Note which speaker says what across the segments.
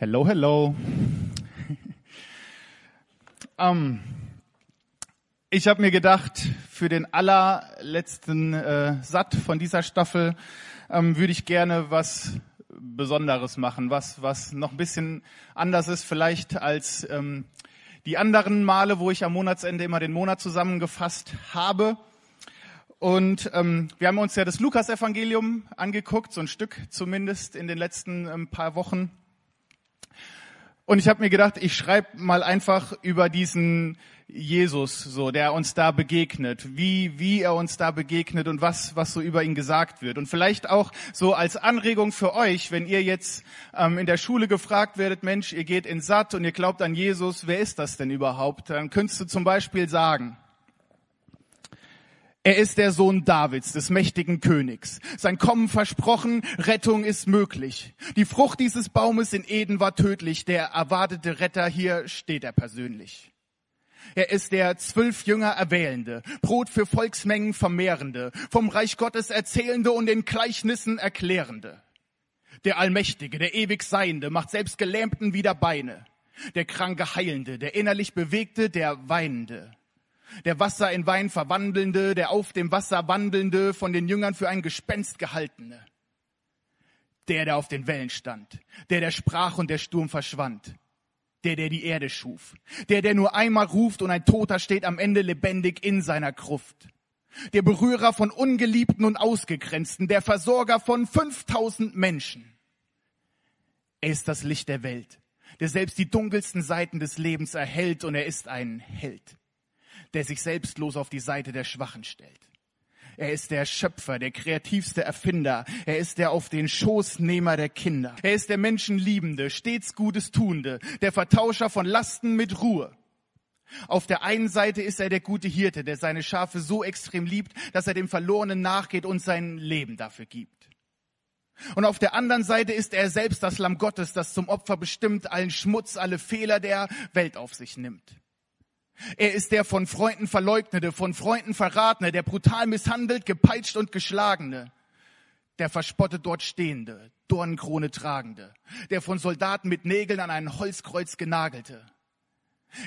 Speaker 1: Hello, hello. um, ich habe mir gedacht, für den allerletzten äh, Satt von dieser Staffel ähm, würde ich gerne was Besonderes machen, was, was noch ein bisschen anders ist vielleicht als ähm, die anderen Male, wo ich am Monatsende immer den Monat zusammengefasst habe. Und ähm, wir haben uns ja das Lukas-Evangelium angeguckt, so ein Stück zumindest in den letzten ähm, paar Wochen. Und ich habe mir gedacht, ich schreibe mal einfach über diesen Jesus, so der uns da begegnet, wie wie er uns da begegnet und was was so über ihn gesagt wird. Und vielleicht auch so als Anregung für euch, wenn ihr jetzt ähm, in der Schule gefragt werdet, Mensch, ihr geht in Satt und ihr glaubt an Jesus, wer ist das denn überhaupt? Dann könntest du zum Beispiel sagen, er ist der Sohn Davids, des mächtigen Königs. Sein Kommen versprochen, Rettung ist möglich. Die Frucht dieses Baumes in Eden war tödlich. Der erwartete Retter, hier steht er persönlich. Er ist der zwölf Jünger Erwählende, Brot für Volksmengen Vermehrende, vom Reich Gottes Erzählende und in Gleichnissen Erklärende. Der Allmächtige, der ewig Seiende, macht selbst Gelähmten wieder Beine. Der Kranke Heilende, der innerlich Bewegte, der Weinende der Wasser in Wein verwandelnde, der auf dem Wasser wandelnde, von den Jüngern für ein Gespenst gehaltene. Der, der auf den Wellen stand, der, der sprach und der Sturm verschwand. Der, der die Erde schuf. Der, der nur einmal ruft und ein Toter steht am Ende lebendig in seiner Gruft. Der Berührer von Ungeliebten und Ausgegrenzten, der Versorger von 5000 Menschen. Er ist das Licht der Welt, der selbst die dunkelsten Seiten des Lebens erhält und er ist ein Held der sich selbstlos auf die Seite der Schwachen stellt. Er ist der Schöpfer, der kreativste Erfinder. Er ist der auf den Schoßnehmer der Kinder. Er ist der Menschenliebende, stets Gutes Tuende, der Vertauscher von Lasten mit Ruhe. Auf der einen Seite ist er der gute Hirte, der seine Schafe so extrem liebt, dass er dem Verlorenen nachgeht und sein Leben dafür gibt. Und auf der anderen Seite ist er selbst das Lamm Gottes, das zum Opfer bestimmt allen Schmutz, alle Fehler der Welt auf sich nimmt. Er ist der von Freunden verleugnete, von Freunden verratene, der brutal misshandelt, gepeitscht und geschlagene, der verspottet dort stehende, Dornenkrone tragende, der von Soldaten mit Nägeln an ein Holzkreuz genagelte.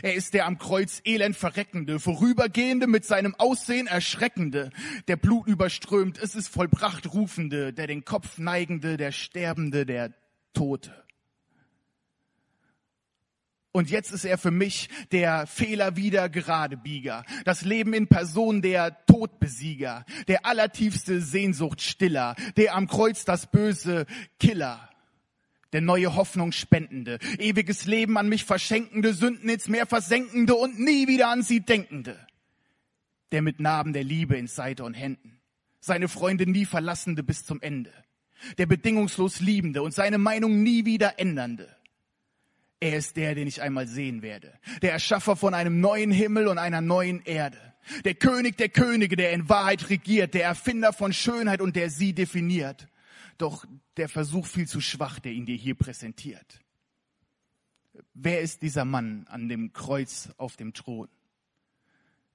Speaker 1: Er ist der am Kreuz elend verreckende, vorübergehende, mit seinem Aussehen erschreckende, der Blut überströmt, es ist vollbracht rufende, der den Kopf neigende, der Sterbende, der Tote. Und jetzt ist er für mich der Fehler wieder Geradebieger, das Leben in Person der Todbesieger, der allertiefste Sehnsuchtstiller, der am Kreuz das böse Killer, der neue Hoffnung spendende, ewiges Leben an mich verschenkende, Sünden ins Meer versenkende und nie wieder an sie denkende, der mit Narben der Liebe in Seite und Händen, seine Freunde nie verlassende bis zum Ende, der bedingungslos liebende und seine Meinung nie wieder ändernde er ist der, den ich einmal sehen werde. Der Erschaffer von einem neuen Himmel und einer neuen Erde. Der König der Könige, der in Wahrheit regiert. Der Erfinder von Schönheit und der sie definiert. Doch der Versuch viel zu schwach, der ihn dir hier präsentiert. Wer ist dieser Mann an dem Kreuz auf dem Thron?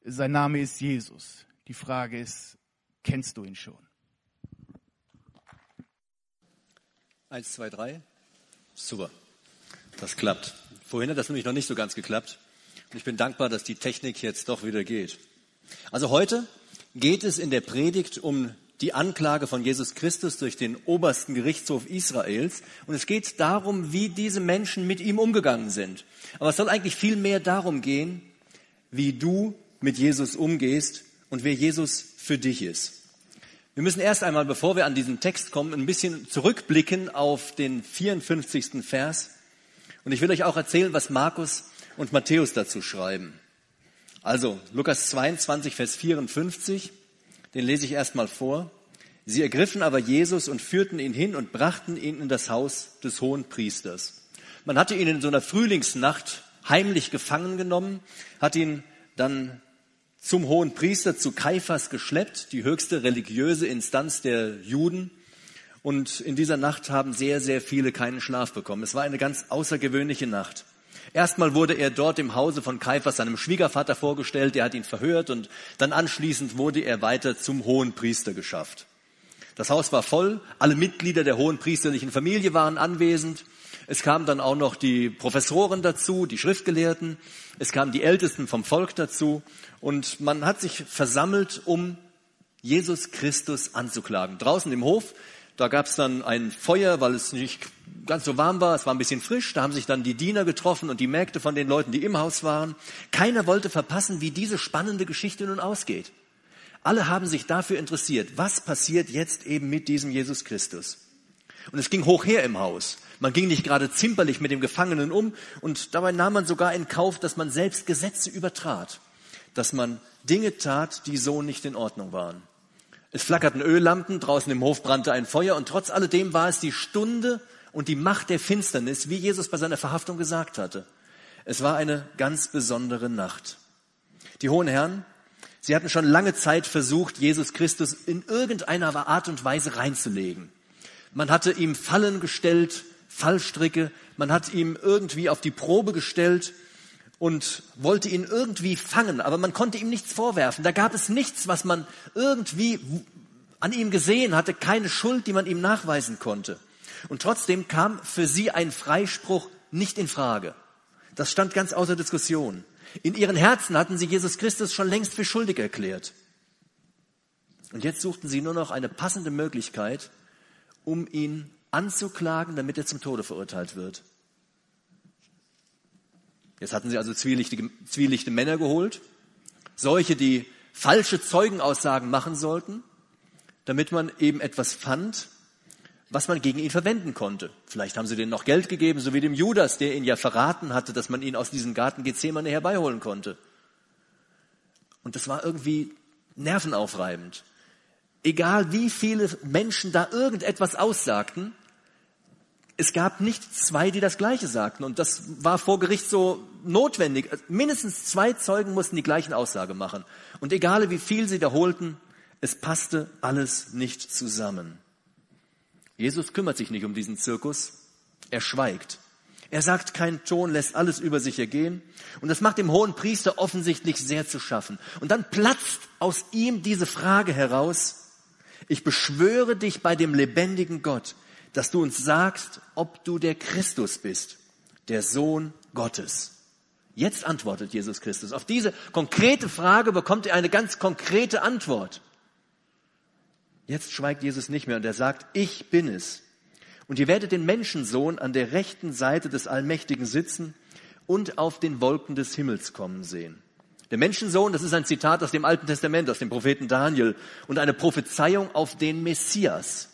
Speaker 1: Sein Name ist Jesus. Die Frage ist, kennst du ihn schon?
Speaker 2: Eins, zwei, drei. Super. Das klappt. Vorhin hat das nämlich noch nicht so ganz geklappt. Und ich bin dankbar, dass die Technik jetzt doch wieder geht. Also heute geht es in der Predigt um die Anklage von Jesus Christus durch den obersten Gerichtshof Israels. Und es geht darum, wie diese Menschen mit ihm umgegangen sind. Aber es soll eigentlich viel mehr darum gehen, wie du mit Jesus umgehst und wer Jesus für dich ist. Wir müssen erst einmal, bevor wir an diesen Text kommen, ein bisschen zurückblicken auf den 54. Vers und ich will euch auch erzählen, was Markus und Matthäus dazu schreiben. Also, Lukas 22, Vers 54, den lese ich erstmal vor. Sie ergriffen aber Jesus und führten ihn hin und brachten ihn in das Haus des hohen Priesters. Man hatte ihn in so einer Frühlingsnacht heimlich gefangen genommen, hat ihn dann zum hohen Priester zu Kaiphas geschleppt, die höchste religiöse Instanz der Juden. Und in dieser Nacht haben sehr, sehr viele keinen Schlaf bekommen. Es war eine ganz außergewöhnliche Nacht. Erstmal wurde er dort im Hause von Kaiphas seinem Schwiegervater vorgestellt, der hat ihn verhört und dann anschließend wurde er weiter zum hohen Priester geschafft. Das Haus war voll, alle Mitglieder der hohen priesterlichen Familie waren anwesend. Es kamen dann auch noch die Professoren dazu, die Schriftgelehrten. Es kamen die Ältesten vom Volk dazu. Und man hat sich versammelt, um Jesus Christus anzuklagen. Draußen im Hof, da gab es dann ein Feuer, weil es nicht ganz so warm war. Es war ein bisschen frisch. Da haben sich dann die Diener getroffen und die Mägde von den Leuten, die im Haus waren. Keiner wollte verpassen, wie diese spannende Geschichte nun ausgeht. Alle haben sich dafür interessiert, was passiert jetzt eben mit diesem Jesus Christus. Und es ging hoch her im Haus. Man ging nicht gerade zimperlich mit dem Gefangenen um und dabei nahm man sogar in Kauf, dass man selbst Gesetze übertrat, dass man Dinge tat, die so nicht in Ordnung waren. Es flackerten Öllampen, draußen im Hof brannte ein Feuer und trotz alledem war es die Stunde und die Macht der Finsternis, wie Jesus bei seiner Verhaftung gesagt hatte. Es war eine ganz besondere Nacht. Die hohen Herren, sie hatten schon lange Zeit versucht, Jesus Christus in irgendeiner Art und Weise reinzulegen. Man hatte ihm Fallen gestellt, Fallstricke, man hat ihm irgendwie auf die Probe gestellt und wollte ihn irgendwie fangen, aber man konnte ihm nichts vorwerfen. Da gab es nichts, was man irgendwie an ihm gesehen hatte, keine Schuld, die man ihm nachweisen konnte. Und trotzdem kam für sie ein Freispruch nicht in Frage. Das stand ganz außer Diskussion. In ihren Herzen hatten sie Jesus Christus schon längst für schuldig erklärt. Und jetzt suchten sie nur noch eine passende Möglichkeit, um ihn anzuklagen, damit er zum Tode verurteilt wird. Jetzt hatten sie also zwielichtige, zwielichte Männer geholt, solche, die falsche Zeugenaussagen machen sollten, damit man eben etwas fand, was man gegen ihn verwenden konnte. Vielleicht haben sie denen noch Geld gegeben, so wie dem Judas, der ihn ja verraten hatte, dass man ihn aus diesem Garten Gethsemane herbeiholen konnte. Und das war irgendwie nervenaufreibend. Egal wie viele Menschen da irgendetwas aussagten, es gab nicht zwei, die das Gleiche sagten. Und das war vor Gericht so notwendig. Mindestens zwei Zeugen mussten die gleichen Aussage machen. Und egal wie viel sie wiederholten, es passte alles nicht zusammen. Jesus kümmert sich nicht um diesen Zirkus. Er schweigt. Er sagt keinen Ton, lässt alles über sich ergehen. Und das macht dem hohen Priester offensichtlich sehr zu schaffen. Und dann platzt aus ihm diese Frage heraus. Ich beschwöre dich bei dem lebendigen Gott, dass du uns sagst, ob du der Christus bist, der Sohn Gottes. Jetzt antwortet Jesus Christus. Auf diese konkrete Frage bekommt er eine ganz konkrete Antwort. Jetzt schweigt Jesus nicht mehr und er sagt, ich bin es. Und ihr werdet den Menschensohn an der rechten Seite des Allmächtigen sitzen und auf den Wolken des Himmels kommen sehen. Der Menschensohn, das ist ein Zitat aus dem Alten Testament, aus dem Propheten Daniel und eine Prophezeiung auf den Messias.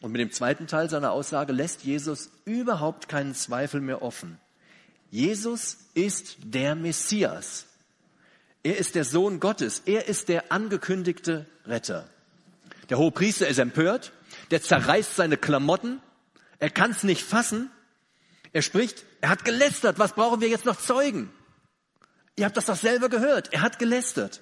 Speaker 2: Und mit dem zweiten Teil seiner Aussage lässt Jesus überhaupt keinen Zweifel mehr offen. Jesus ist der Messias. Er ist der Sohn Gottes. Er ist der angekündigte Retter. Der hohe Priester ist empört. Der zerreißt seine Klamotten. Er kann es nicht fassen. Er spricht, er hat gelästert. Was brauchen wir jetzt noch Zeugen? Ihr habt das doch selber gehört. Er hat gelästert.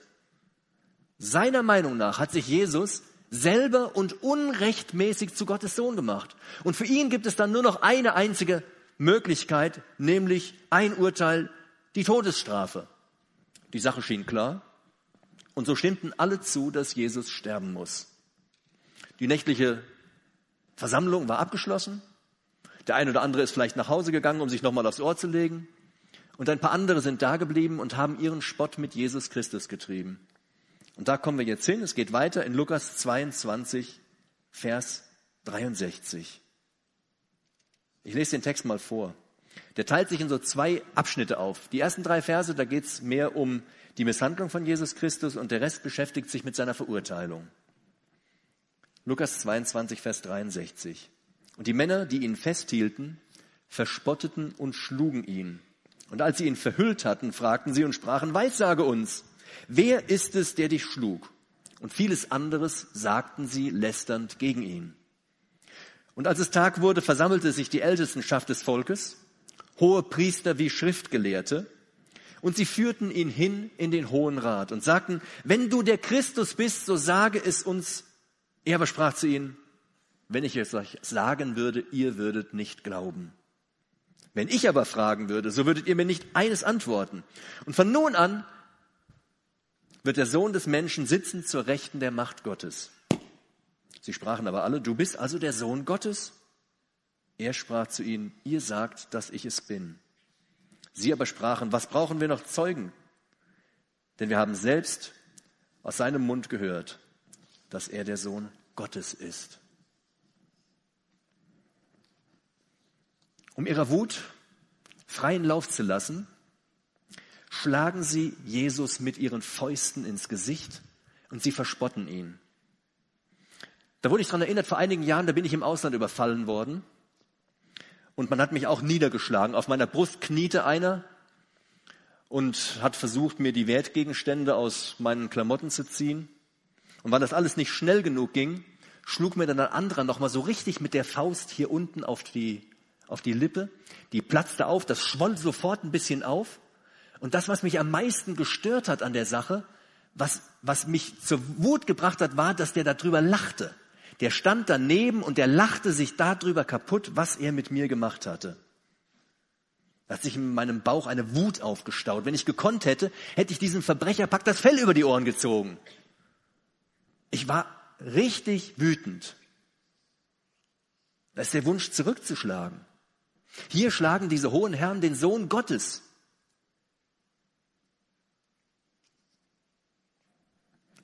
Speaker 2: Seiner Meinung nach hat sich Jesus selber und unrechtmäßig zu Gottes Sohn gemacht. Und für ihn gibt es dann nur noch eine einzige Möglichkeit, nämlich ein Urteil, die Todesstrafe. Die Sache schien klar. Und so stimmten alle zu, dass Jesus sterben muss. Die nächtliche Versammlung war abgeschlossen. Der eine oder andere ist vielleicht nach Hause gegangen, um sich nochmal aufs Ohr zu legen. Und ein paar andere sind da geblieben und haben ihren Spott mit Jesus Christus getrieben. Und da kommen wir jetzt hin. Es geht weiter in Lukas 22, Vers 63. Ich lese den Text mal vor. Der teilt sich in so zwei Abschnitte auf. Die ersten drei Verse, da geht es mehr um die Misshandlung von Jesus Christus und der Rest beschäftigt sich mit seiner Verurteilung. Lukas 22, Vers 63. Und die Männer, die ihn festhielten, verspotteten und schlugen ihn. Und als sie ihn verhüllt hatten, fragten sie und sprachen, Weissage uns, Wer ist es, der dich schlug? Und vieles anderes sagten sie lästernd gegen ihn. Und als es Tag wurde, versammelte sich die Ältestenschaft des Volkes, hohe Priester wie Schriftgelehrte, und sie führten ihn hin in den Hohen Rat und sagten, wenn du der Christus bist, so sage es uns. Er aber sprach zu ihnen, wenn ich es euch sagen würde, ihr würdet nicht glauben. Wenn ich aber fragen würde, so würdet ihr mir nicht eines antworten. Und von nun an wird der Sohn des Menschen sitzen zur Rechten der Macht Gottes. Sie sprachen aber alle, du bist also der Sohn Gottes? Er sprach zu ihnen, ihr sagt, dass ich es bin. Sie aber sprachen, was brauchen wir noch Zeugen? Denn wir haben selbst aus seinem Mund gehört, dass er der Sohn Gottes ist. Um ihrer Wut freien Lauf zu lassen, schlagen sie Jesus mit ihren Fäusten ins Gesicht und sie verspotten ihn. Da wurde ich daran erinnert, vor einigen Jahren, da bin ich im Ausland überfallen worden und man hat mich auch niedergeschlagen. Auf meiner Brust kniete einer und hat versucht, mir die Wertgegenstände aus meinen Klamotten zu ziehen. Und weil das alles nicht schnell genug ging, schlug mir dann ein anderer nochmal so richtig mit der Faust hier unten auf die, auf die Lippe. Die platzte auf, das schwoll sofort ein bisschen auf. Und das, was mich am meisten gestört hat an der Sache, was, was mich zur Wut gebracht hat, war, dass der darüber lachte. Der stand daneben und der lachte sich darüber kaputt, was er mit mir gemacht hatte. Da hat sich in meinem Bauch eine Wut aufgestaut. Wenn ich gekonnt hätte, hätte ich diesem Verbrecherpack das Fell über die Ohren gezogen. Ich war richtig wütend. Da ist der Wunsch zurückzuschlagen. Hier schlagen diese hohen Herren den Sohn Gottes.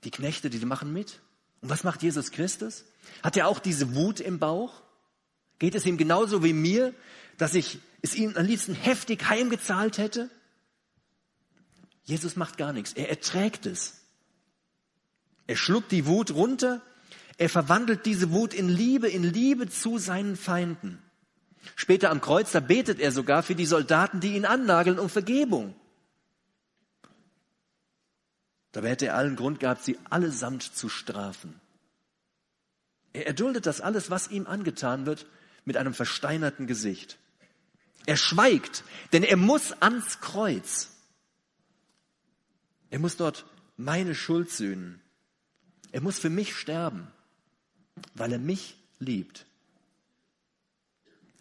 Speaker 2: Die Knechte, die machen mit. Und was macht Jesus Christus? Hat er auch diese Wut im Bauch? Geht es ihm genauso wie mir, dass ich es ihm am liebsten heftig heimgezahlt hätte? Jesus macht gar nichts. Er erträgt es. Er schluckt die Wut runter. Er verwandelt diese Wut in Liebe, in Liebe zu seinen Feinden. Später am Kreuz, da betet er sogar für die Soldaten, die ihn annageln, um Vergebung. Dabei hätte er allen Grund gehabt, sie allesamt zu strafen. Er erduldet das alles, was ihm angetan wird, mit einem versteinerten Gesicht. Er schweigt, denn er muss ans Kreuz. Er muss dort meine Schuld sühnen. Er muss für mich sterben, weil er mich liebt.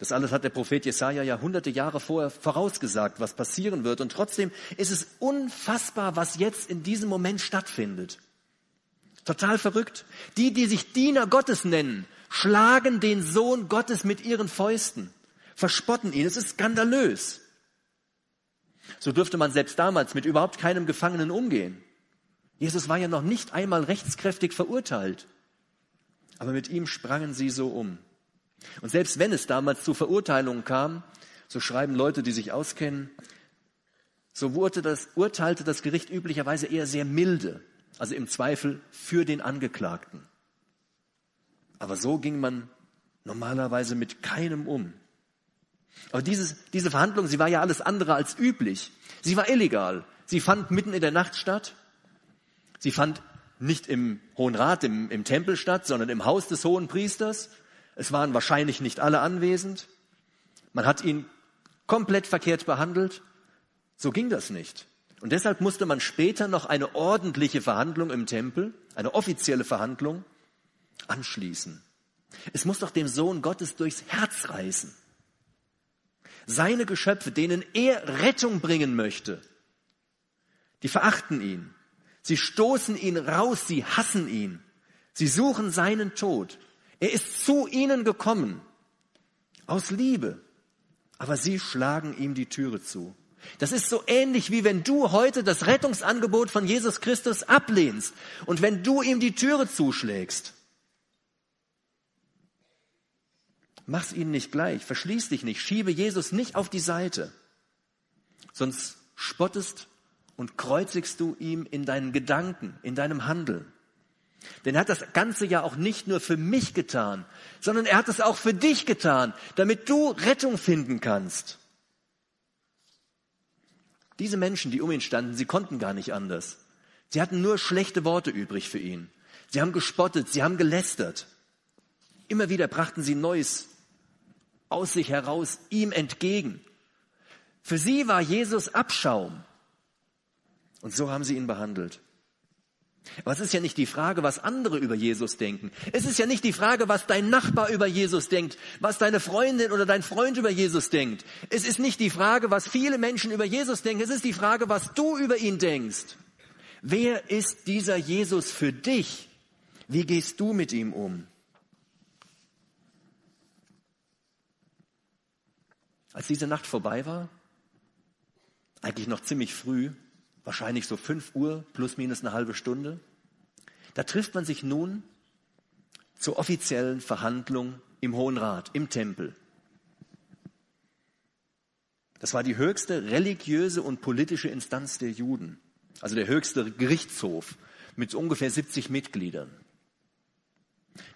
Speaker 2: Das alles hat der Prophet Jesaja ja hunderte Jahre vorher vorausgesagt, was passieren wird. Und trotzdem ist es unfassbar, was jetzt in diesem Moment stattfindet. Total verrückt. Die, die sich Diener Gottes nennen, schlagen den Sohn Gottes mit ihren Fäusten, verspotten ihn. Es ist skandalös. So dürfte man selbst damals mit überhaupt keinem Gefangenen umgehen. Jesus war ja noch nicht einmal rechtskräftig verurteilt. Aber mit ihm sprangen sie so um. Und selbst wenn es damals zu Verurteilungen kam, so schreiben Leute, die sich auskennen, so wurde das, urteilte das Gericht üblicherweise eher sehr milde also im Zweifel für den Angeklagten. Aber so ging man normalerweise mit keinem um. Aber dieses, diese Verhandlung, sie war ja alles andere als üblich. Sie war illegal. Sie fand mitten in der Nacht statt. Sie fand nicht im Hohen Rat, im, im Tempel statt, sondern im Haus des Hohen Priesters. Es waren wahrscheinlich nicht alle anwesend. Man hat ihn komplett verkehrt behandelt. So ging das nicht. Und deshalb musste man später noch eine ordentliche Verhandlung im Tempel, eine offizielle Verhandlung, anschließen. Es muss doch dem Sohn Gottes durchs Herz reißen. Seine Geschöpfe, denen er Rettung bringen möchte, die verachten ihn. Sie stoßen ihn raus, sie hassen ihn. Sie suchen seinen Tod. Er ist zu ihnen gekommen, aus Liebe. Aber sie schlagen ihm die Türe zu. Das ist so ähnlich wie wenn du heute das Rettungsangebot von Jesus Christus ablehnst und wenn du ihm die Türe zuschlägst. Mach's ihnen nicht gleich, verschließ dich nicht, schiebe Jesus nicht auf die Seite, sonst spottest und kreuzigst du ihm in deinen Gedanken, in deinem Handeln. Denn er hat das Ganze ja auch nicht nur für mich getan, sondern er hat es auch für dich getan, damit du Rettung finden kannst. Diese Menschen, die um ihn standen, sie konnten gar nicht anders. Sie hatten nur schlechte Worte übrig für ihn. Sie haben gespottet, sie haben gelästert. Immer wieder brachten sie Neues aus sich heraus ihm entgegen. Für sie war Jesus Abschaum. Und so haben sie ihn behandelt. Aber es ist ja nicht die Frage, was andere über Jesus denken. Es ist ja nicht die Frage, was dein Nachbar über Jesus denkt, was deine Freundin oder dein Freund über Jesus denkt. Es ist nicht die Frage, was viele Menschen über Jesus denken. Es ist die Frage, was du über ihn denkst. Wer ist dieser Jesus für dich? Wie gehst du mit ihm um? Als diese Nacht vorbei war, eigentlich noch ziemlich früh, wahrscheinlich so fünf Uhr plus minus eine halbe Stunde, da trifft man sich nun zur offiziellen Verhandlung im Hohen Rat, im Tempel. Das war die höchste religiöse und politische Instanz der Juden, also der höchste Gerichtshof mit ungefähr 70 Mitgliedern.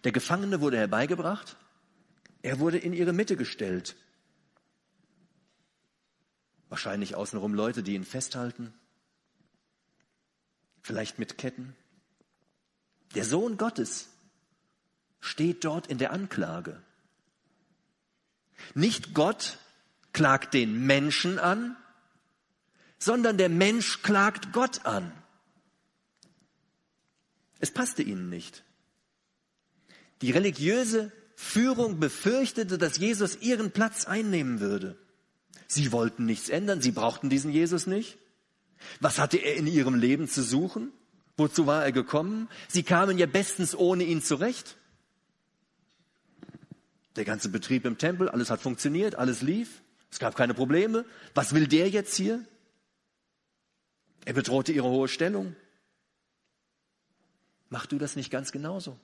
Speaker 2: Der Gefangene wurde herbeigebracht, er wurde in ihre Mitte gestellt. Wahrscheinlich außenrum Leute, die ihn festhalten, vielleicht mit Ketten. Der Sohn Gottes steht dort in der Anklage. Nicht Gott klagt den Menschen an, sondern der Mensch klagt Gott an. Es passte ihnen nicht. Die religiöse Führung befürchtete, dass Jesus ihren Platz einnehmen würde. Sie wollten nichts ändern, sie brauchten diesen Jesus nicht. Was hatte er in ihrem Leben zu suchen? Wozu war er gekommen? Sie kamen ja bestens ohne ihn zurecht. Der ganze Betrieb im Tempel, alles hat funktioniert, alles lief. Es gab keine Probleme. Was will der jetzt hier? Er bedrohte ihre hohe Stellung. Mach du das nicht ganz genauso?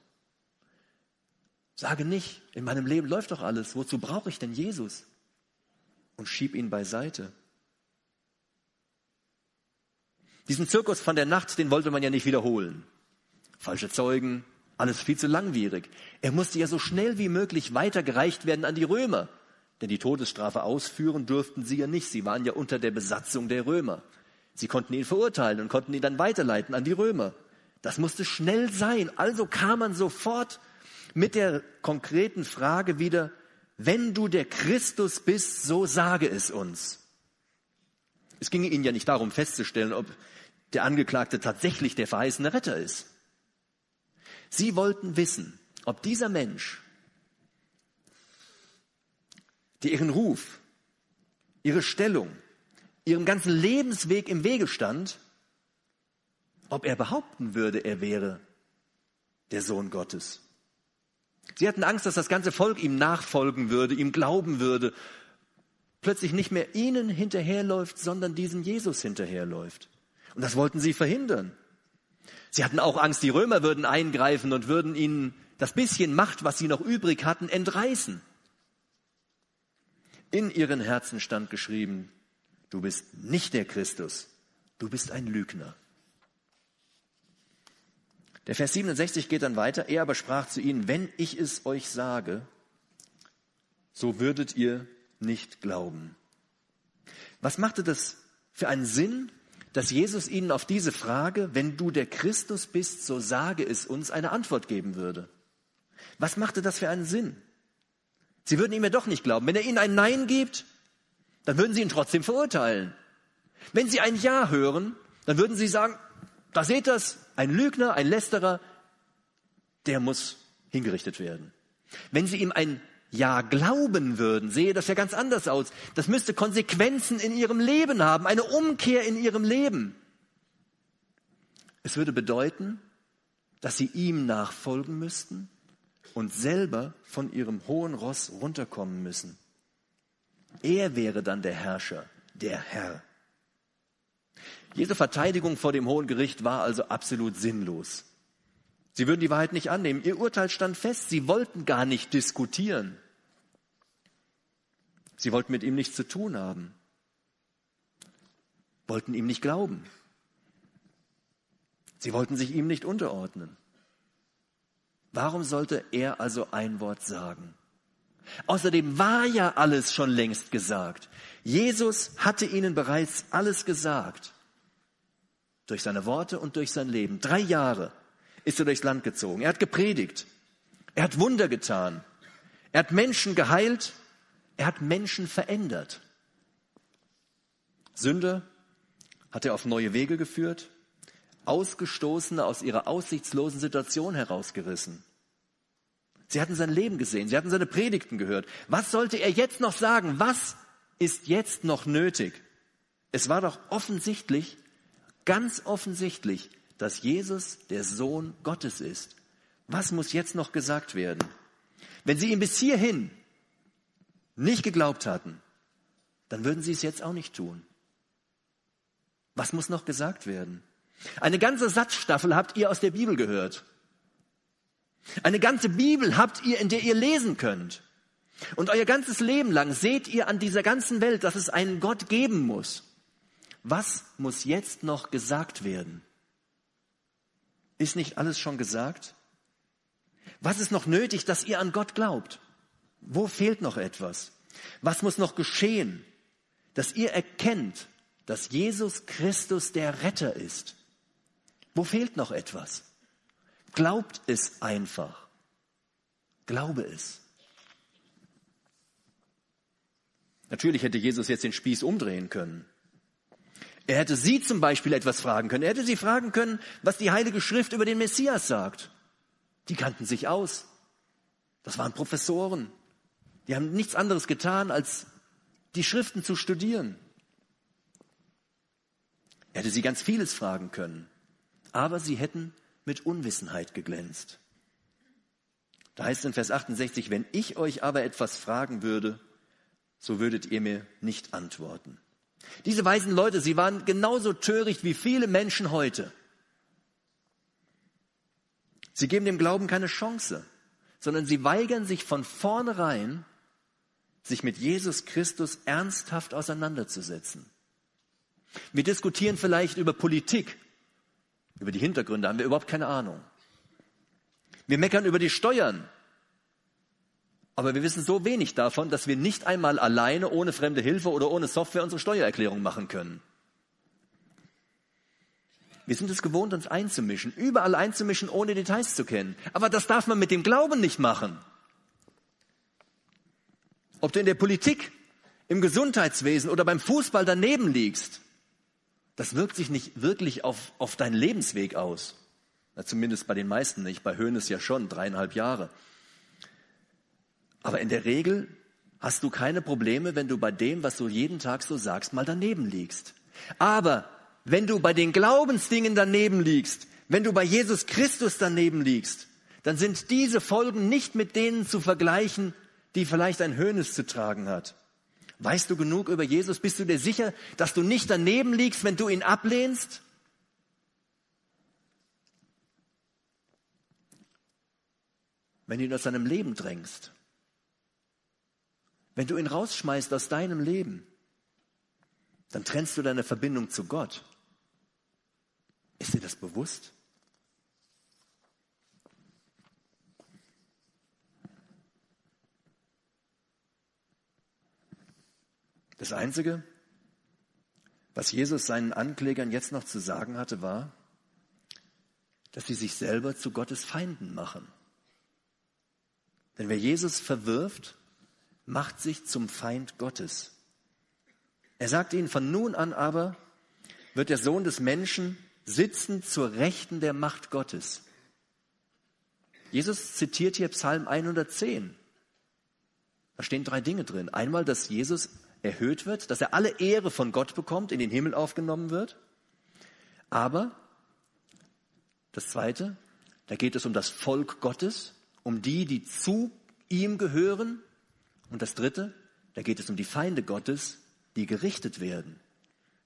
Speaker 2: Sage nicht, in meinem Leben läuft doch alles. Wozu brauche ich denn Jesus? Und schieb ihn beiseite. Diesen Zirkus von der Nacht, den wollte man ja nicht wiederholen. Falsche Zeugen, alles viel zu langwierig. Er musste ja so schnell wie möglich weitergereicht werden an die Römer. Denn die Todesstrafe ausführen durften sie ja nicht. Sie waren ja unter der Besatzung der Römer. Sie konnten ihn verurteilen und konnten ihn dann weiterleiten an die Römer. Das musste schnell sein. Also kam man sofort mit der konkreten Frage wieder, wenn du der Christus bist, so sage es uns. Es ging ihnen ja nicht darum festzustellen, ob der Angeklagte tatsächlich der verheißene Retter ist. Sie wollten wissen, ob dieser Mensch, der ihren Ruf, ihre Stellung, ihrem ganzen Lebensweg im Wege stand, ob er behaupten würde, er wäre der Sohn Gottes. Sie hatten Angst, dass das ganze Volk ihm nachfolgen würde, ihm glauben würde, plötzlich nicht mehr ihnen hinterherläuft, sondern diesem Jesus hinterherläuft. Und das wollten sie verhindern. Sie hatten auch Angst, die Römer würden eingreifen und würden ihnen das bisschen Macht, was sie noch übrig hatten, entreißen. In ihren Herzen stand geschrieben, du bist nicht der Christus, du bist ein Lügner. Der Vers 67 geht dann weiter. Er aber sprach zu ihnen, wenn ich es euch sage, so würdet ihr nicht glauben. Was machte das für einen Sinn, dass Jesus ihnen auf diese Frage, wenn du der Christus bist, so sage es uns, eine Antwort geben würde? Was machte das für einen Sinn? Sie würden ihm ja doch nicht glauben. Wenn er ihnen ein Nein gibt, dann würden sie ihn trotzdem verurteilen. Wenn sie ein Ja hören, dann würden sie sagen, da seht das, ein Lügner, ein Lästerer, der muss hingerichtet werden. Wenn sie ihm ein Ja glauben würden, sehe das ja ganz anders aus. Das müsste Konsequenzen in ihrem Leben haben, eine Umkehr in ihrem Leben. Es würde bedeuten, dass sie ihm nachfolgen müssten und selber von ihrem hohen Ross runterkommen müssen. Er wäre dann der Herrscher, der Herr. Jede Verteidigung vor dem Hohen Gericht war also absolut sinnlos. Sie würden die Wahrheit nicht annehmen. Ihr Urteil stand fest. Sie wollten gar nicht diskutieren. Sie wollten mit ihm nichts zu tun haben. Wollten ihm nicht glauben. Sie wollten sich ihm nicht unterordnen. Warum sollte er also ein Wort sagen? Außerdem war ja alles schon längst gesagt. Jesus hatte ihnen bereits alles gesagt. Durch seine Worte und durch sein Leben. Drei Jahre ist er durchs Land gezogen. Er hat gepredigt. Er hat Wunder getan. Er hat Menschen geheilt. Er hat Menschen verändert. Sünde hat er auf neue Wege geführt. Ausgestoßene aus ihrer aussichtslosen Situation herausgerissen. Sie hatten sein Leben gesehen, sie hatten seine Predigten gehört. Was sollte er jetzt noch sagen? Was ist jetzt noch nötig? Es war doch offensichtlich, ganz offensichtlich, dass Jesus der Sohn Gottes ist. Was muss jetzt noch gesagt werden? Wenn sie ihm bis hierhin nicht geglaubt hatten, dann würden sie es jetzt auch nicht tun. Was muss noch gesagt werden? Eine ganze Satzstaffel habt ihr aus der Bibel gehört. Eine ganze Bibel habt ihr, in der ihr lesen könnt. Und euer ganzes Leben lang seht ihr an dieser ganzen Welt, dass es einen Gott geben muss. Was muss jetzt noch gesagt werden? Ist nicht alles schon gesagt? Was ist noch nötig, dass ihr an Gott glaubt? Wo fehlt noch etwas? Was muss noch geschehen, dass ihr erkennt, dass Jesus Christus der Retter ist? Wo fehlt noch etwas? Glaubt es einfach. Glaube es. Natürlich hätte Jesus jetzt den Spieß umdrehen können. Er hätte sie zum Beispiel etwas fragen können. Er hätte sie fragen können, was die Heilige Schrift über den Messias sagt. Die kannten sich aus. Das waren Professoren. Die haben nichts anderes getan, als die Schriften zu studieren. Er hätte sie ganz vieles fragen können, aber sie hätten mit Unwissenheit geglänzt. Da heißt es in Vers 68, wenn ich euch aber etwas fragen würde, so würdet ihr mir nicht antworten. Diese weisen Leute, sie waren genauso töricht wie viele Menschen heute. Sie geben dem Glauben keine Chance, sondern sie weigern sich von vornherein, sich mit Jesus Christus ernsthaft auseinanderzusetzen. Wir diskutieren vielleicht über Politik, über die Hintergründe haben wir überhaupt keine Ahnung. Wir meckern über die Steuern, aber wir wissen so wenig davon, dass wir nicht einmal alleine ohne fremde Hilfe oder ohne Software unsere Steuererklärung machen können. Wir sind es gewohnt, uns einzumischen, überall einzumischen, ohne Details zu kennen. Aber das darf man mit dem Glauben nicht machen. Ob du in der Politik, im Gesundheitswesen oder beim Fußball daneben liegst, das wirkt sich nicht wirklich auf, auf deinen Lebensweg aus. Na, zumindest bei den meisten nicht. Bei Höhnes ja schon, dreieinhalb Jahre. Aber in der Regel hast du keine Probleme, wenn du bei dem, was du jeden Tag so sagst, mal daneben liegst. Aber wenn du bei den Glaubensdingen daneben liegst, wenn du bei Jesus Christus daneben liegst, dann sind diese Folgen nicht mit denen zu vergleichen, die vielleicht ein Höhnes zu tragen hat. Weißt du genug über Jesus? Bist du dir sicher, dass du nicht daneben liegst, wenn du ihn ablehnst? Wenn du ihn aus deinem Leben drängst? Wenn du ihn rausschmeißt aus deinem Leben, dann trennst du deine Verbindung zu Gott. Ist dir das bewusst? Das Einzige, was Jesus seinen Anklägern jetzt noch zu sagen hatte, war, dass sie sich selber zu Gottes Feinden machen. Denn wer Jesus verwirft, macht sich zum Feind Gottes. Er sagt ihnen, von nun an aber wird der Sohn des Menschen sitzen zur Rechten der Macht Gottes. Jesus zitiert hier Psalm 110. Da stehen drei Dinge drin. Einmal, dass Jesus erhöht wird, dass er alle Ehre von Gott bekommt, in den Himmel aufgenommen wird. Aber das Zweite, da geht es um das Volk Gottes, um die, die zu ihm gehören. Und das Dritte, da geht es um die Feinde Gottes, die gerichtet werden.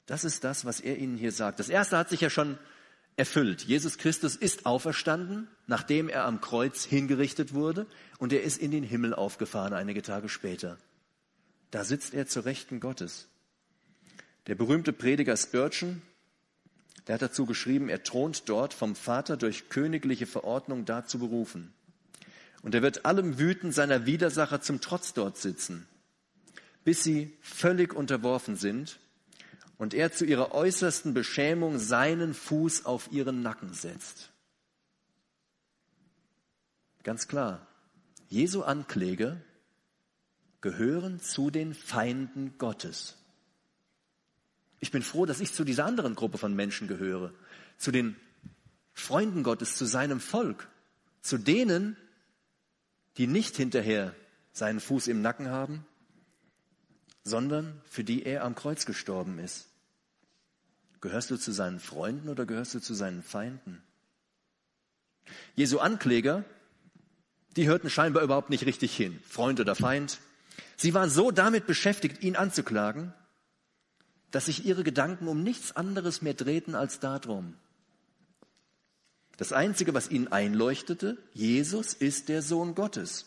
Speaker 2: Das ist das, was er ihnen hier sagt. Das erste hat sich ja schon erfüllt. Jesus Christus ist auferstanden, nachdem er am Kreuz hingerichtet wurde, und er ist in den Himmel aufgefahren einige Tage später. Da sitzt er zur Rechten Gottes. Der berühmte Prediger Spurgeon, der hat dazu geschrieben, er thront dort vom Vater durch königliche Verordnung dazu berufen. Und er wird allem Wüten seiner Widersacher zum Trotz dort sitzen, bis sie völlig unterworfen sind und er zu ihrer äußersten Beschämung seinen Fuß auf ihren Nacken setzt. Ganz klar, Jesu Ankläger gehören zu den Feinden Gottes. Ich bin froh, dass ich zu dieser anderen Gruppe von Menschen gehöre, zu den Freunden Gottes, zu seinem Volk, zu denen, die nicht hinterher seinen Fuß im Nacken haben, sondern für die er am Kreuz gestorben ist. Gehörst du zu seinen Freunden oder gehörst du zu seinen Feinden? Jesu Ankläger, die hörten scheinbar überhaupt nicht richtig hin. Freund oder Feind, Sie waren so damit beschäftigt, ihn anzuklagen, dass sich ihre Gedanken um nichts anderes mehr drehten als darum. Das Einzige, was ihnen einleuchtete, Jesus ist der Sohn Gottes.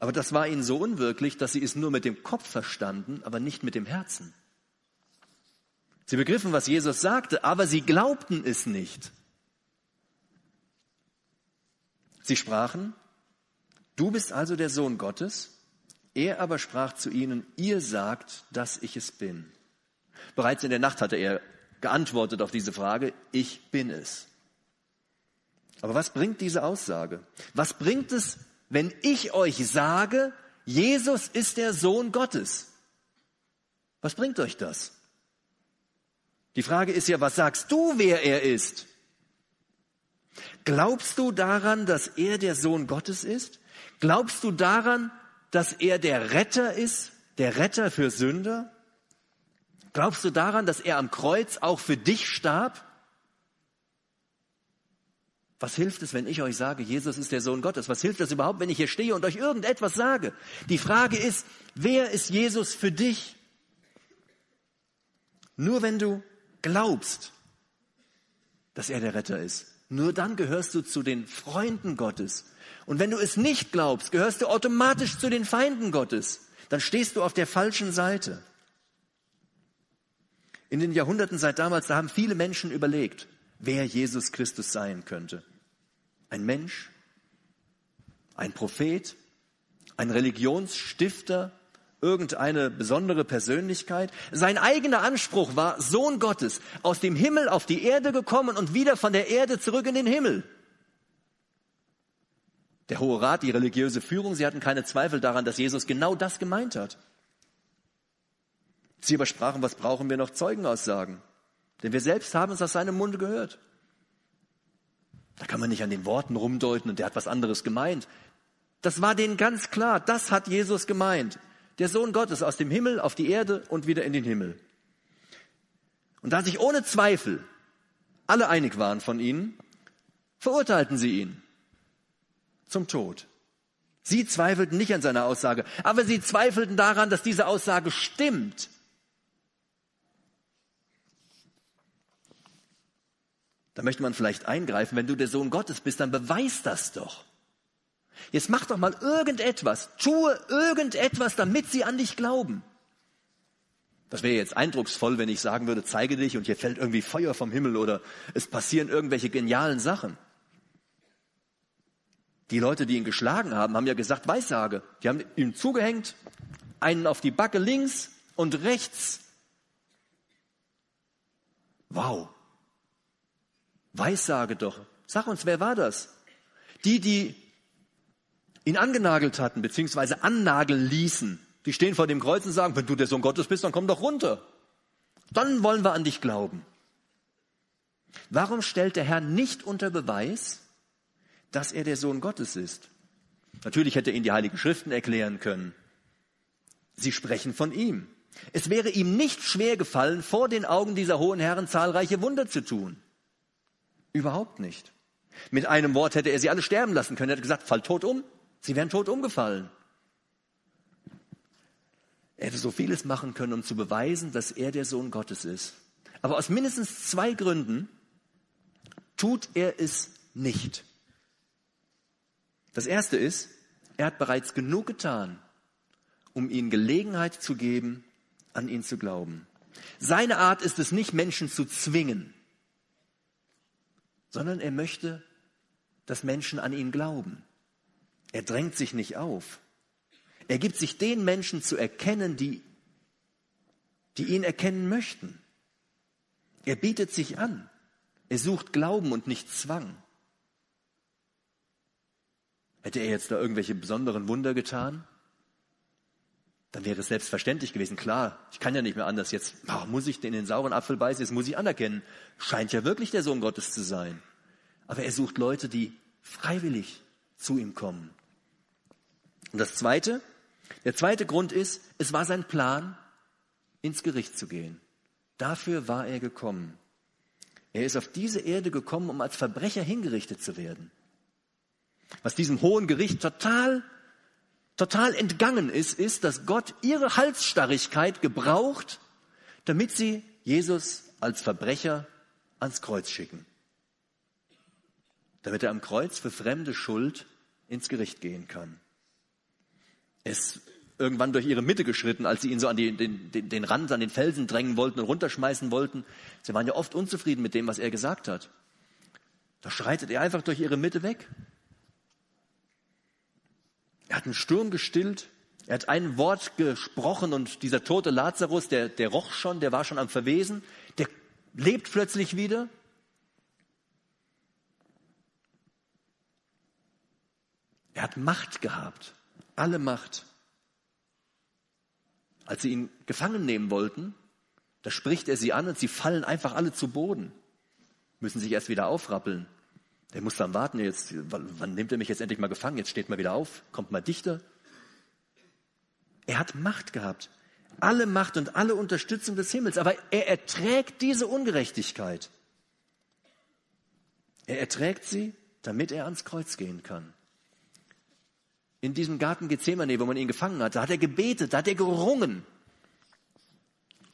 Speaker 2: Aber das war ihnen so unwirklich, dass sie es nur mit dem Kopf verstanden, aber nicht mit dem Herzen. Sie begriffen, was Jesus sagte, aber sie glaubten es nicht. Sie sprachen, du bist also der Sohn Gottes? Er aber sprach zu ihnen, ihr sagt, dass ich es bin. Bereits in der Nacht hatte er geantwortet auf diese Frage, ich bin es. Aber was bringt diese Aussage? Was bringt es, wenn ich euch sage, Jesus ist der Sohn Gottes? Was bringt euch das? Die Frage ist ja, was sagst du, wer er ist? Glaubst du daran, dass er der Sohn Gottes ist? Glaubst du daran, dass er der Retter ist, der Retter für Sünder? Glaubst du daran, dass er am Kreuz auch für dich starb? Was hilft es, wenn ich euch sage, Jesus ist der Sohn Gottes? Was hilft es überhaupt, wenn ich hier stehe und euch irgendetwas sage? Die Frage ist, wer ist Jesus für dich? Nur wenn du glaubst, dass er der Retter ist, nur dann gehörst du zu den Freunden Gottes. Und wenn du es nicht glaubst, gehörst du automatisch zu den Feinden Gottes. Dann stehst du auf der falschen Seite. In den Jahrhunderten seit damals, da haben viele Menschen überlegt, wer Jesus Christus sein könnte. Ein Mensch, ein Prophet, ein Religionsstifter, irgendeine besondere Persönlichkeit. Sein eigener Anspruch war Sohn Gottes, aus dem Himmel auf die Erde gekommen und wieder von der Erde zurück in den Himmel. Der Hohe Rat, die religiöse Führung, sie hatten keine Zweifel daran, dass Jesus genau das gemeint hat. Sie aber sprachen, was brauchen wir noch Zeugenaussagen? Denn wir selbst haben es aus seinem Munde gehört. Da kann man nicht an den Worten rumdeuten und der hat was anderes gemeint. Das war denen ganz klar. Das hat Jesus gemeint. Der Sohn Gottes aus dem Himmel auf die Erde und wieder in den Himmel. Und da sich ohne Zweifel alle einig waren von ihnen, verurteilten sie ihn zum Tod. Sie zweifelten nicht an seiner Aussage, aber sie zweifelten daran, dass diese Aussage stimmt. Da möchte man vielleicht eingreifen, wenn du der Sohn Gottes bist, dann beweis das doch. Jetzt mach doch mal irgendetwas, tue irgendetwas, damit sie an dich glauben. Das wäre jetzt eindrucksvoll, wenn ich sagen würde, zeige dich und hier fällt irgendwie Feuer vom Himmel oder es passieren irgendwelche genialen Sachen. Die Leute, die ihn geschlagen haben, haben ja gesagt, Weissage. Die haben ihm zugehängt, einen auf die Backe links und rechts. Wow. Weissage doch. Sag uns, wer war das? Die, die ihn angenagelt hatten, beziehungsweise annageln ließen, die stehen vor dem Kreuz und sagen, wenn du der Sohn Gottes bist, dann komm doch runter. Dann wollen wir an dich glauben. Warum stellt der Herr nicht unter Beweis, dass er der Sohn Gottes ist? Natürlich hätte er ihnen die Heiligen Schriften erklären können. Sie sprechen von ihm. Es wäre ihm nicht schwer gefallen, vor den Augen dieser hohen Herren zahlreiche Wunder zu tun. Überhaupt nicht. Mit einem Wort hätte er sie alle sterben lassen können. Er hätte gesagt, fall tot um. Sie wären tot umgefallen. Er hätte so vieles machen können, um zu beweisen, dass er der Sohn Gottes ist. Aber aus mindestens zwei Gründen tut er es nicht. Das erste ist, er hat bereits genug getan, um ihnen Gelegenheit zu geben, an ihn zu glauben. Seine Art ist es nicht, Menschen zu zwingen sondern er möchte, dass Menschen an ihn glauben. Er drängt sich nicht auf. Er gibt sich den Menschen zu erkennen, die, die ihn erkennen möchten. Er bietet sich an. Er sucht Glauben und nicht Zwang. Hätte er jetzt da irgendwelche besonderen Wunder getan? Dann wäre es selbstverständlich gewesen. Klar, ich kann ja nicht mehr anders. Jetzt oh, muss ich in den sauren Apfel beißen, jetzt muss ich anerkennen. Scheint ja wirklich der Sohn Gottes zu sein. Aber er sucht Leute, die freiwillig zu ihm kommen. Und das zweite, der zweite Grund ist, es war sein Plan, ins Gericht zu gehen. Dafür war er gekommen. Er ist auf diese Erde gekommen, um als Verbrecher hingerichtet zu werden. Was diesem hohen Gericht total total entgangen ist, ist, dass Gott ihre Halsstarrigkeit gebraucht, damit sie Jesus als Verbrecher ans Kreuz schicken. Damit er am Kreuz für fremde Schuld ins Gericht gehen kann. Er ist irgendwann durch ihre Mitte geschritten, als sie ihn so an die, den, den, den Rand, an den Felsen drängen wollten und runterschmeißen wollten. Sie waren ja oft unzufrieden mit dem, was er gesagt hat. Da schreitet er einfach durch ihre Mitte weg. Er hat einen Sturm gestillt. Er hat ein Wort gesprochen und dieser tote Lazarus, der, der roch schon, der war schon am Verwesen, der lebt plötzlich wieder. Er hat Macht gehabt, alle Macht. Als sie ihn gefangen nehmen wollten, da spricht er sie an und sie fallen einfach alle zu Boden, müssen sich erst wieder aufrappeln. Der muss dann warten, jetzt, wann nimmt er mich jetzt endlich mal gefangen? Jetzt steht mal wieder auf, kommt mal dichter. Er hat Macht gehabt, alle Macht und alle Unterstützung des Himmels, aber er erträgt diese Ungerechtigkeit. Er erträgt sie, damit er ans Kreuz gehen kann in diesem Garten Gethsemane, wo man ihn gefangen hat, da hat er gebetet, da hat er gerungen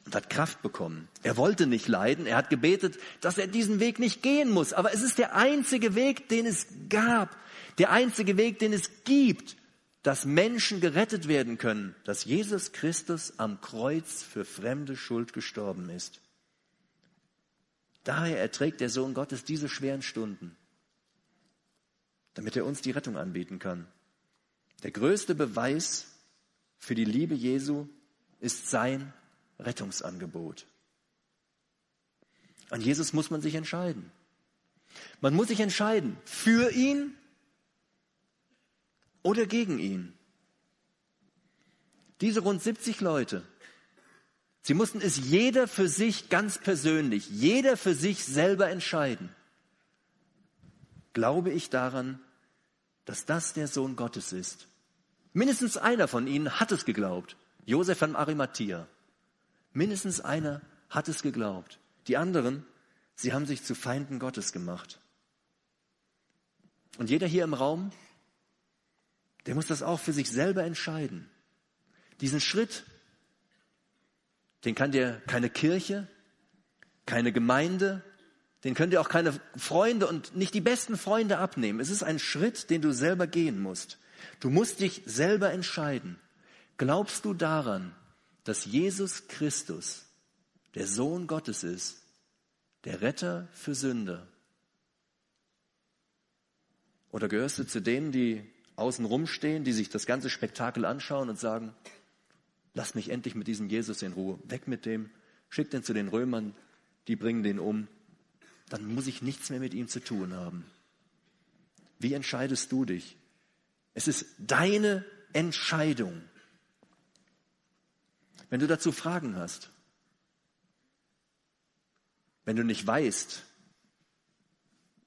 Speaker 2: und hat Kraft bekommen. Er wollte nicht leiden, er hat gebetet, dass er diesen Weg nicht gehen muss. Aber es ist der einzige Weg, den es gab, der einzige Weg, den es gibt, dass Menschen gerettet werden können, dass Jesus Christus am Kreuz für fremde Schuld gestorben ist. Daher erträgt der Sohn Gottes diese schweren Stunden, damit er uns die Rettung anbieten kann. Der größte Beweis für die Liebe Jesu ist sein Rettungsangebot. An Jesus muss man sich entscheiden. Man muss sich entscheiden für ihn oder gegen ihn. Diese rund 70 Leute, sie mussten es jeder für sich ganz persönlich, jeder für sich selber entscheiden. Glaube ich daran, dass das der Sohn Gottes ist. Mindestens einer von ihnen hat es geglaubt. Josef von Arimathea. Mindestens einer hat es geglaubt. Die anderen, sie haben sich zu Feinden Gottes gemacht. Und jeder hier im Raum, der muss das auch für sich selber entscheiden. Diesen Schritt, den kann dir keine Kirche, keine Gemeinde, den können dir auch keine Freunde und nicht die besten Freunde abnehmen. Es ist ein Schritt, den du selber gehen musst. Du musst dich selber entscheiden. Glaubst du daran, dass Jesus Christus der Sohn Gottes ist, der Retter für Sünder? Oder gehörst du zu denen, die außen rumstehen, die sich das ganze Spektakel anschauen und sagen, lass mich endlich mit diesem Jesus in Ruhe, weg mit dem, schick den zu den Römern, die bringen den um dann muss ich nichts mehr mit ihm zu tun haben. Wie entscheidest du dich? Es ist deine Entscheidung. Wenn du dazu Fragen hast, wenn du nicht weißt,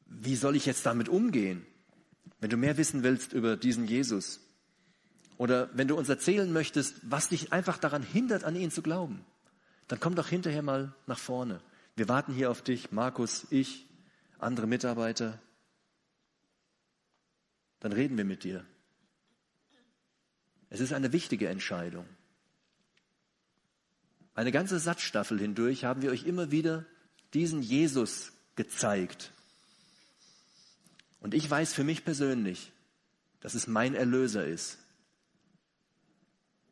Speaker 2: wie soll ich jetzt damit umgehen, wenn du mehr wissen willst über diesen Jesus, oder wenn du uns erzählen möchtest, was dich einfach daran hindert, an ihn zu glauben, dann komm doch hinterher mal nach vorne. Wir warten hier auf dich, Markus, ich, andere Mitarbeiter. Dann reden wir mit dir. Es ist eine wichtige Entscheidung. Eine ganze Satzstaffel hindurch haben wir euch immer wieder diesen Jesus gezeigt. Und ich weiß für mich persönlich, dass es mein Erlöser ist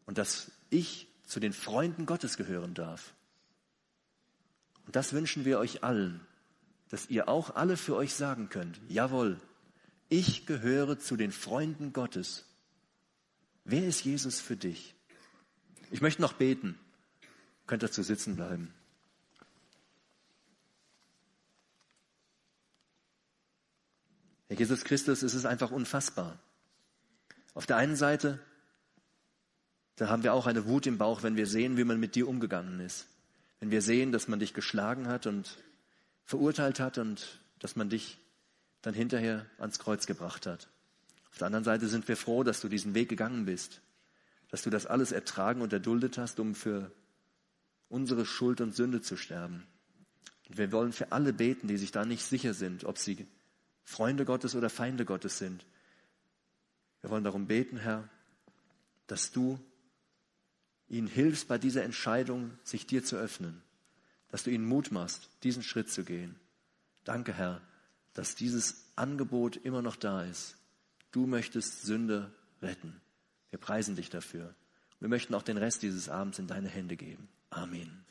Speaker 2: und dass ich zu den Freunden Gottes gehören darf. Und das wünschen wir euch allen, dass ihr auch alle für euch sagen könnt, jawohl, ich gehöre zu den Freunden Gottes. Wer ist Jesus für dich? Ich möchte noch beten. Könnt dazu sitzen bleiben. Herr Jesus Christus, es ist einfach unfassbar. Auf der einen Seite, da haben wir auch eine Wut im Bauch, wenn wir sehen, wie man mit dir umgegangen ist. Wenn wir sehen, dass man dich geschlagen hat und verurteilt hat und dass man dich dann hinterher ans Kreuz gebracht hat. Auf der anderen Seite sind wir froh, dass du diesen Weg gegangen bist, dass du das alles ertragen und erduldet hast, um für unsere Schuld und Sünde zu sterben. Und wir wollen für alle beten, die sich da nicht sicher sind, ob sie Freunde Gottes oder Feinde Gottes sind. Wir wollen darum beten, Herr, dass du ihnen hilfst bei dieser Entscheidung, sich dir zu öffnen, dass du ihnen Mut machst, diesen Schritt zu gehen. Danke, Herr, dass dieses Angebot immer noch da ist. Du möchtest Sünde retten. Wir preisen dich dafür. Wir möchten auch den Rest dieses Abends in deine Hände geben. Amen.